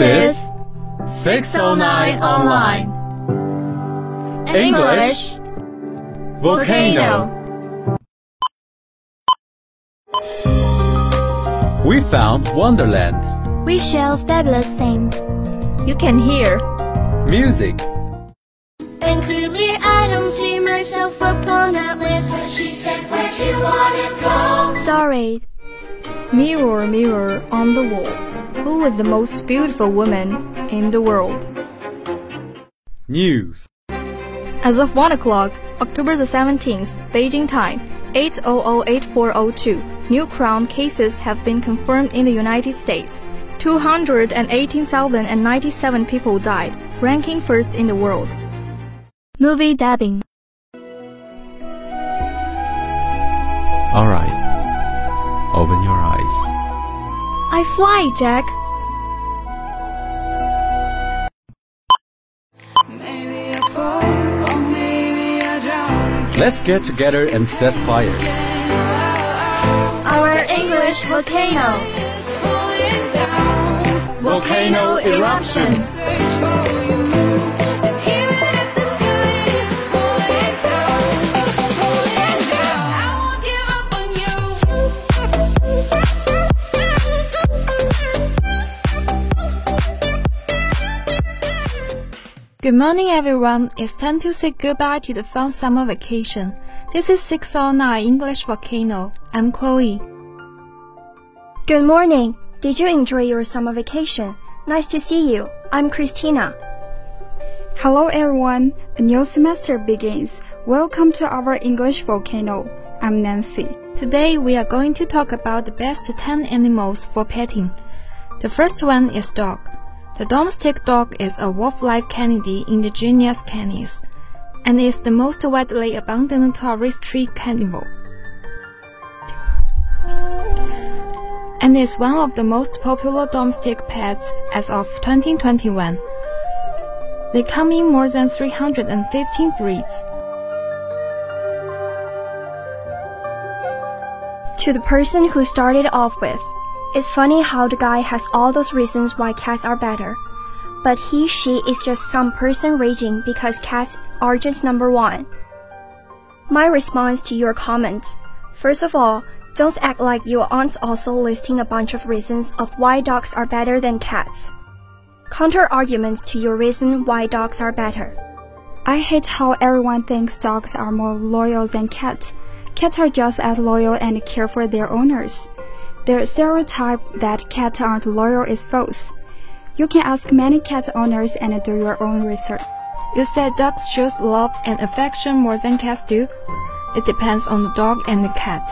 is 609 Online. English Volcano. We found Wonderland. We share fabulous things. You can hear Music. And clearly I don't see myself upon that list. But she said, Where'd you wanna go? Stories. Mirror, mirror on the wall. Who is the most beautiful woman in the world? News. As of 1 o'clock, October the 17th, Beijing time, 8008402, new crown cases have been confirmed in the United States. 218,097 people died, ranking first in the world. Movie dubbing. All right. Open your eyes. I fly, Jack. Let's get together and set fire. Our English volcano. Volcano eruptions. Good morning, everyone. It's time to say goodbye to the fun summer vacation. This is 609 English Volcano. I'm Chloe. Good morning. Did you enjoy your summer vacation? Nice to see you. I'm Christina. Hello everyone. A new semester begins. Welcome to our English volcano. I'm Nancy. Today we are going to talk about the best 10 animals for petting. The first one is dog. The domestic dog is a wolf-like canid in the genus Canis, and is the most widely abundant terrestrial carnivore. And is one of the most popular domestic pets as of 2021. They come in more than 315 breeds. To the person who started off with, it's funny how the guy has all those reasons why cats are better. But he, she is just some person raging because cats are just number one. My response to your comment. First of all, don't act like you aren't also listing a bunch of reasons of why dogs are better than cats. Counter arguments to your reason why dogs are better. I hate how everyone thinks dogs are more loyal than cats. Cats are just as loyal and care for their owners. The stereotype that cats aren't loyal is false. You can ask many cat owners and do your own research. You said dogs shows love and affection more than cats do? It depends on the dog and the cat.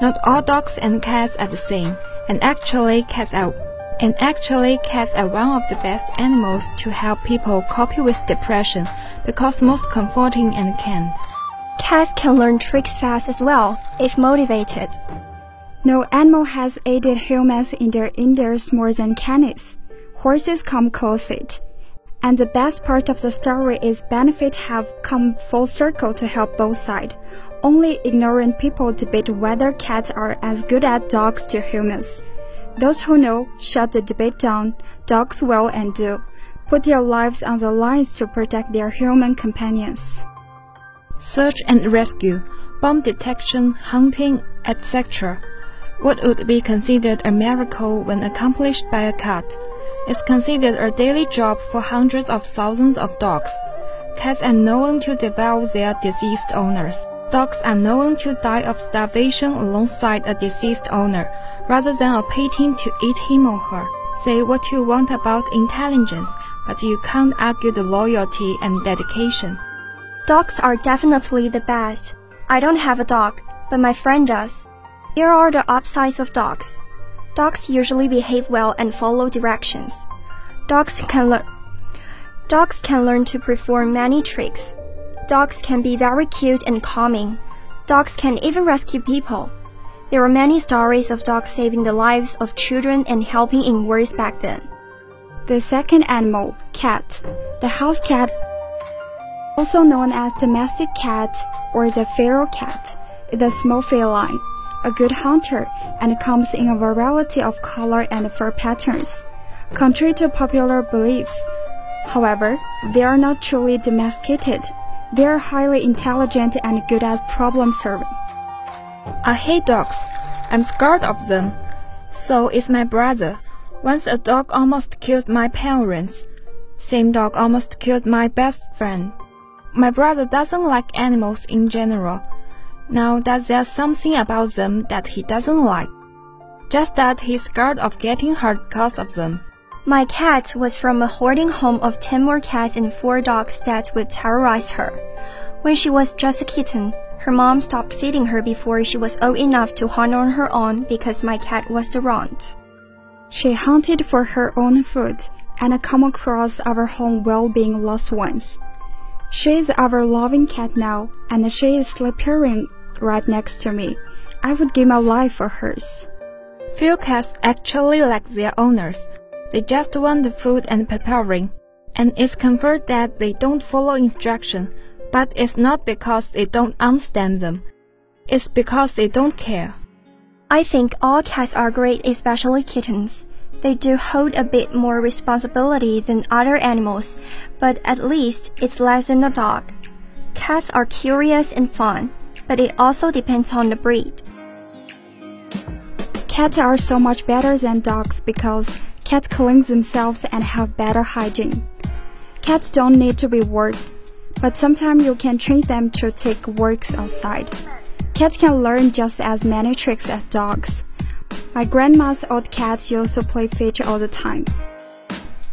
Not all dogs and cats are the same, and actually cats are and actually cats are one of the best animals to help people cope with depression because most comforting and kind. Cats can learn tricks fast as well, if motivated. No animal has aided humans in their endeavors more than canids. Horses come close it. And the best part of the story is benefit have come full circle to help both sides. Only ignorant people debate whether cats are as good as dogs to humans. Those who know shut the debate down. Dogs will and do. Put their lives on the lines to protect their human companions. Search and rescue, bomb detection, hunting, etc. What would be considered a miracle when accomplished by a cat is considered a daily job for hundreds of thousands of dogs. Cats are known to devour their deceased owners. Dogs are known to die of starvation alongside a deceased owner, rather than opting to eat him or her. Say what you want about intelligence, but you can't argue the loyalty and dedication. Dogs are definitely the best. I don't have a dog, but my friend does. Here are the upsides of dogs. Dogs usually behave well and follow directions. Dogs can learn Dogs can learn to perform many tricks. Dogs can be very cute and calming. Dogs can even rescue people. There are many stories of dogs saving the lives of children and helping in wars back then. The second animal, cat. The house cat, also known as domestic cat or the feral cat, is a small feline, a good hunter, and comes in a variety of color and fur patterns. contrary to popular belief. However, they are not truly domesticated. They are highly intelligent and good at problem solving. I hate dogs. I'm scared of them. So is my brother. Once a dog almost killed my parents. Same dog almost killed my best friend. My brother doesn't like animals in general. Now that there's something about them that he doesn't like. Just that he's scared of getting hurt because of them. My cat was from a hoarding home of 10 more cats and 4 dogs that would terrorize her. When she was just a kitten, her mom stopped feeding her before she was old enough to hunt on her own because my cat was the runt. She hunted for her own food and come across our home while being lost once. She is our loving cat now, and she is right next to me. I would give my life for hers. Few cats actually like their owners. They just want the food and preparing. And it's confirmed that they don't follow instruction, but it's not because they don't understand them. It's because they don't care. I think all cats are great, especially kittens. They do hold a bit more responsibility than other animals, but at least it's less than a dog. Cats are curious and fun, but it also depends on the breed. Cats are so much better than dogs because cats clean themselves and have better hygiene. Cats don't need to be worked, but sometimes you can train them to take walks outside. Cats can learn just as many tricks as dogs. My grandma's old cats used to play fetch all the time.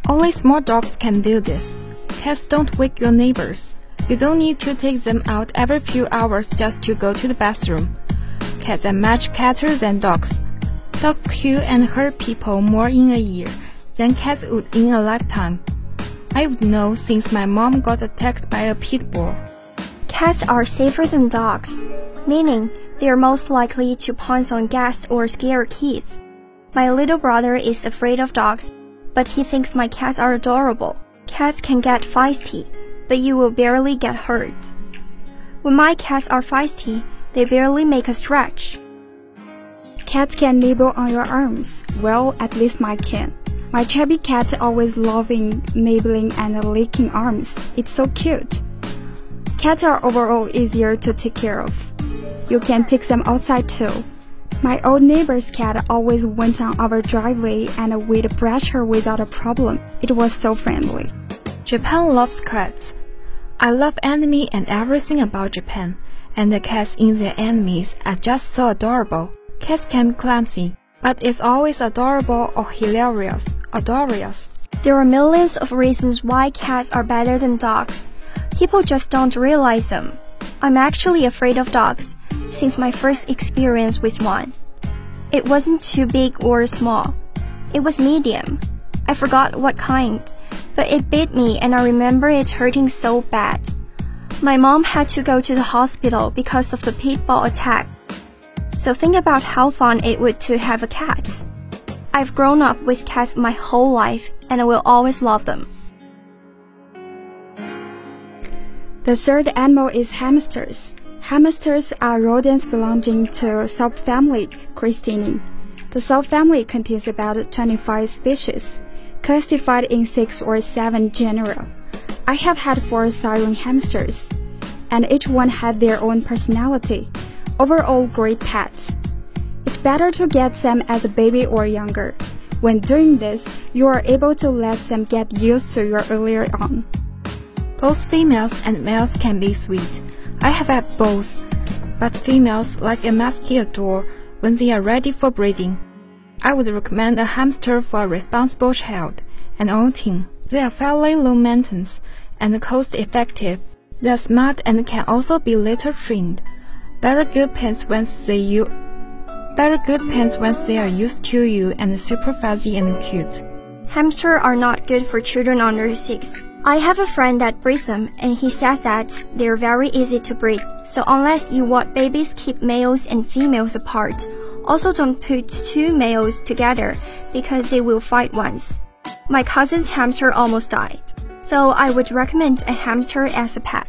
Only small dogs can do this. Cats don't wake your neighbors. You don't need to take them out every few hours just to go to the bathroom. Cats are much catter than dogs. Dogs kill and hurt people more in a year than cats would in a lifetime. I would know since my mom got attacked by a pit bull. Cats are safer than dogs, meaning they are most likely to pounce on guests or scare kids. My little brother is afraid of dogs, but he thinks my cats are adorable. Cats can get feisty, but you will barely get hurt. When my cats are feisty, they barely make a stretch. Cats can nibble on your arms. Well, at least mine can. My chubby cat always loving nibbling and licking arms. It's so cute. Cats are overall easier to take care of. You can take them outside too. My old neighbor's cat always went on our driveway and we'd brush her without a problem. It was so friendly. Japan loves cats. I love anime and everything about Japan, and the cats in their animes are just so adorable. Cats can be clumsy, but it's always adorable or hilarious. Adorious. There are millions of reasons why cats are better than dogs. People just don't realize them. I'm actually afraid of dogs since my first experience with one. It wasn't too big or small. It was medium. I forgot what kind, but it bit me and I remember it hurting so bad. My mom had to go to the hospital because of the pit bull attack. So think about how fun it would to have a cat. I've grown up with cats my whole life and I will always love them. The third animal is hamsters. Hamsters are rodents belonging to subfamily Cricetinae. The subfamily contains about 25 species, classified in 6 or 7 genera. I have had 4 Syrian hamsters, and each one had their own personality overall great pets. It's better to get them as a baby or younger. When doing this, you are able to let them get used to you earlier on. Both females and males can be sweet. I have had both, but females like a mosquito when they are ready for breeding. I would recommend a hamster for a responsible child and outing. They are fairly low maintenance and cost effective. They're smart and can also be later trained. Very good pets once they you very good pets once they are used to you and super fuzzy and cute. Hamsters are not good for children under 6. I have a friend that breeds them and he says that they're very easy to breed. So unless you want babies keep males and females apart. Also don't put two males together because they will fight once. My cousin's hamster almost died. So I would recommend a hamster as a pet.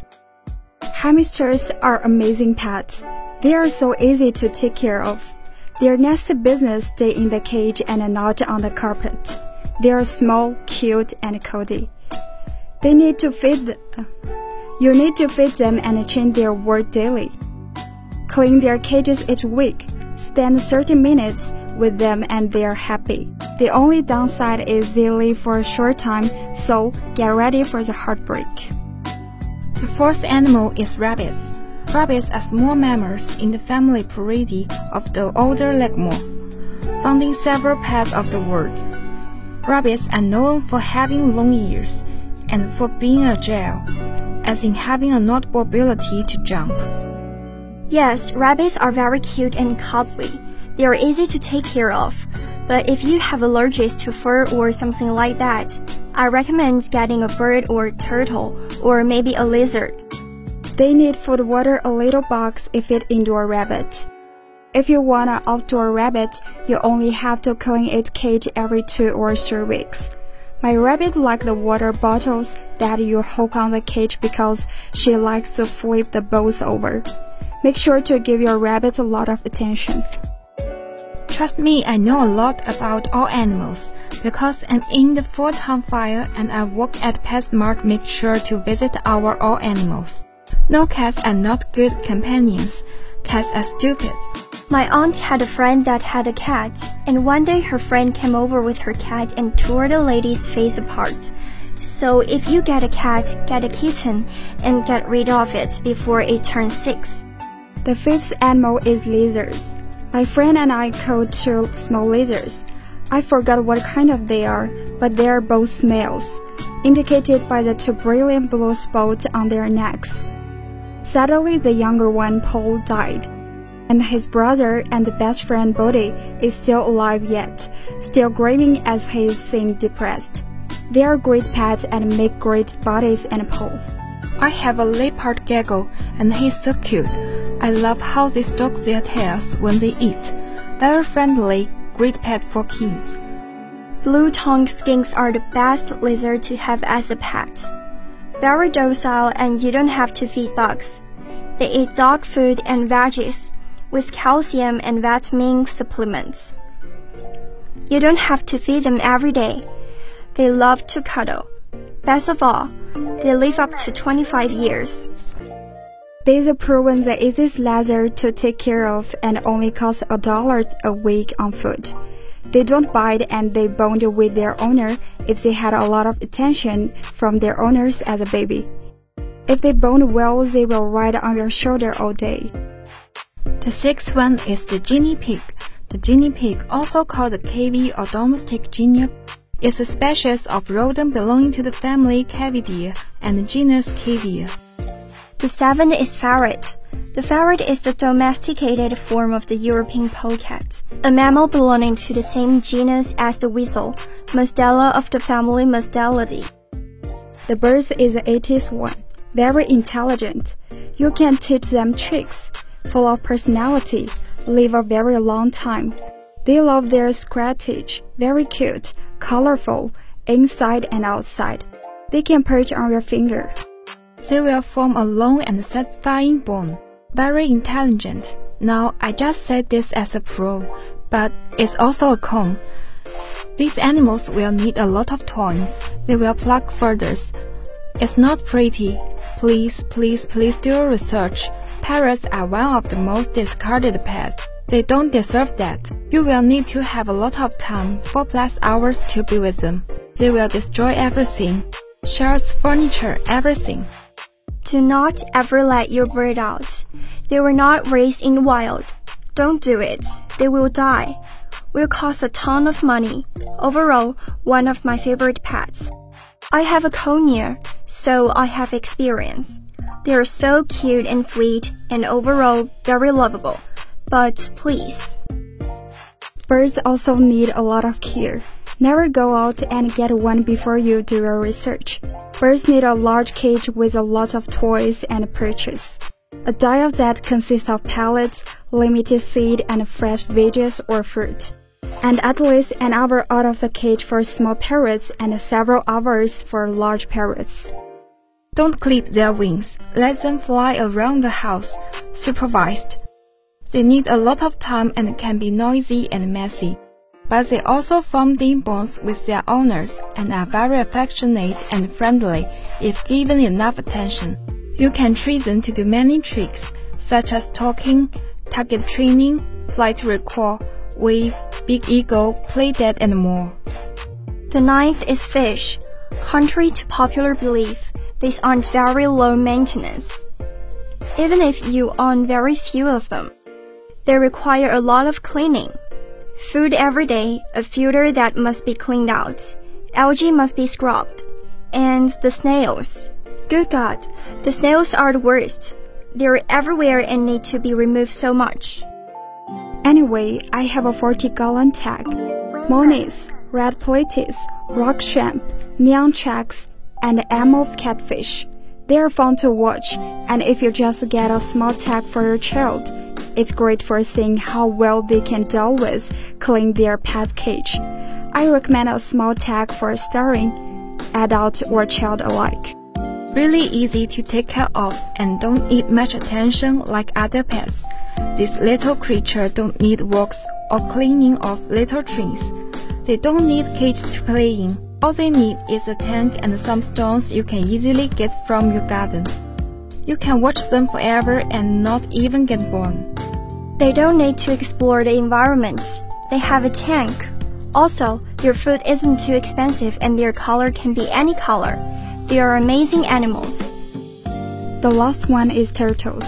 Hamsters are amazing pets. They are so easy to take care of. Their next business stay in the cage and not on the carpet. They are small, cute, and cozy. They need to feed. you need to feed them and change their work daily. Clean their cages each week. Spend 30 minutes with them and they are happy. The only downside is they live for a short time, so get ready for the heartbreak. The fourth animal is rabbits. Rabbits are small mammals in the family Poridae of the order Lagomorpha, found in several parts of the world. Rabbits are known for having long ears and for being agile, as in having a notable ability to jump. Yes, rabbits are very cute and cuddly. They are easy to take care of. But if you have allergies to fur or something like that, I recommend getting a bird or turtle or maybe a lizard. They need food water a little box if it indoor rabbit. If you want an outdoor rabbit, you only have to clean its cage every two or three weeks. My rabbit likes the water bottles that you hook on the cage because she likes to flip the bowls over. Make sure to give your rabbit a lot of attention. Trust me, I know a lot about all animals because I'm in the Fort Town Fire and I work at PetSmart. Make sure to visit our all animals. No cats are not good companions. Cats are stupid. My aunt had a friend that had a cat, and one day her friend came over with her cat and tore the lady's face apart. So if you get a cat, get a kitten and get rid of it before it turns six. The fifth animal is lizards. My friend and I caught two small lizards. I forgot what kind of they are, but they are both males, indicated by the two brilliant blue spots on their necks. Sadly, the younger one, Paul, died, and his brother and best friend, Bodhi, is still alive yet, still grieving as he seemed depressed. They are great pets and make great bodies and Paul. I have a leopard gecko and he's so cute. I love how they stalk their tails when they eat. Very friendly, great pet for kids. Blue tongue skinks are the best lizard to have as a pet. Very docile and you don't have to feed bugs. They eat dog food and veggies with calcium and vitamin supplements. You don't have to feed them every day. They love to cuddle. Best of all, they live up to 25 years. These are proven the easiest lizard to take care of and only cost a dollar a week on food. They don't bite and they bond with their owner if they had a lot of attention from their owners as a baby. If they bond well, they will ride on your shoulder all day. The sixth one is the guinea pig. The guinea pig, also called the cavy or domestic guinea, is a species of rodent belonging to the family Cavidae and the genus Cavia. The seventh is ferret. The ferret is the domesticated form of the European polecat, a mammal belonging to the same genus as the weasel, Mustela of the family Mustelidae. The bird is the 80th one, very intelligent. You can teach them tricks, full of personality, live a very long time. They love their scratch, very cute, colorful, inside and outside. They can perch on your finger. They will form a long and satisfying bond. Very intelligent. Now, I just said this as a pro, but it's also a con. These animals will need a lot of toys. They will pluck feathers. It's not pretty. Please, please, please do your research. Parrots are one of the most discarded pets. They don't deserve that. You will need to have a lot of time, 4 plus hours to be with them. They will destroy everything. Shelves, furniture, everything. Do not ever let your bird out. They were not raised in the wild. Don't do it. They will die. Will cost a ton of money. Overall, one of my favorite pets. I have a conure, so I have experience. They are so cute and sweet and overall very lovable. But please, Birds also need a lot of care. Never go out and get one before you do your research. Birds need a large cage with a lot of toys and perches. A diet that consists of pellets, limited seed, and fresh veggies or fruit. And at least an hour out of the cage for small parrots and several hours for large parrots. Don't clip their wings. Let them fly around the house, supervised. They need a lot of time and can be noisy and messy. But they also form deep bonds with their owners and are very affectionate and friendly if given enough attention. You can train them to do many tricks, such as talking, target training, flight recall, wave, big ego, play dead, and more. The ninth is fish. Contrary to popular belief, these aren't very low maintenance. Even if you own very few of them, they require a lot of cleaning. Food every day, a filter that must be cleaned out, algae must be scrubbed, and the snails. Good God, the snails are the worst. They're everywhere and need to be removed so much. Anyway, I have a 40 gallon tank. Monies, red platies, rock shrimp, neon sharks, and emerald catfish. They are fun to watch, and if you just get a small tag for your child, it's great for seeing how well they can deal with clean their pet cage. I recommend a small tag for starting, adult or child alike. Really easy to take care of and don't need much attention like other pets. These little creatures don't need walks or cleaning of little trees. They don't need cage to play in. All they need is a tank and some stones you can easily get from your garden. You can watch them forever and not even get bored. They don't need to explore the environment. They have a tank. Also, their food isn't too expensive and their color can be any color. They are amazing animals. The last one is turtles.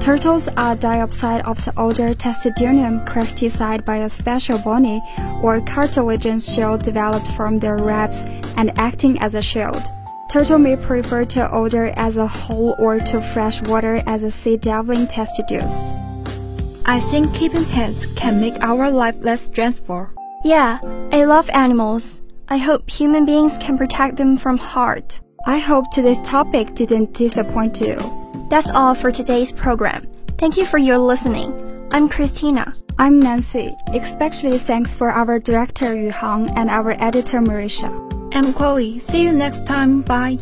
Turtles are dioxide of the odor Testudines characterized by a special bony or cartilaginous shield developed from their ribs and acting as a shield. Turtle may prefer to odor as a whole or to fresh water as a sea devil testudines. I think keeping pets can make our life less stressful. Yeah, I love animals. I hope human beings can protect them from harm. I hope today's topic didn't disappoint you. That's all for today's program. Thank you for your listening. I'm Christina. I'm Nancy. Especially thanks for our director Yu Hang and our editor Marisha. I'm Chloe. See you next time. Bye.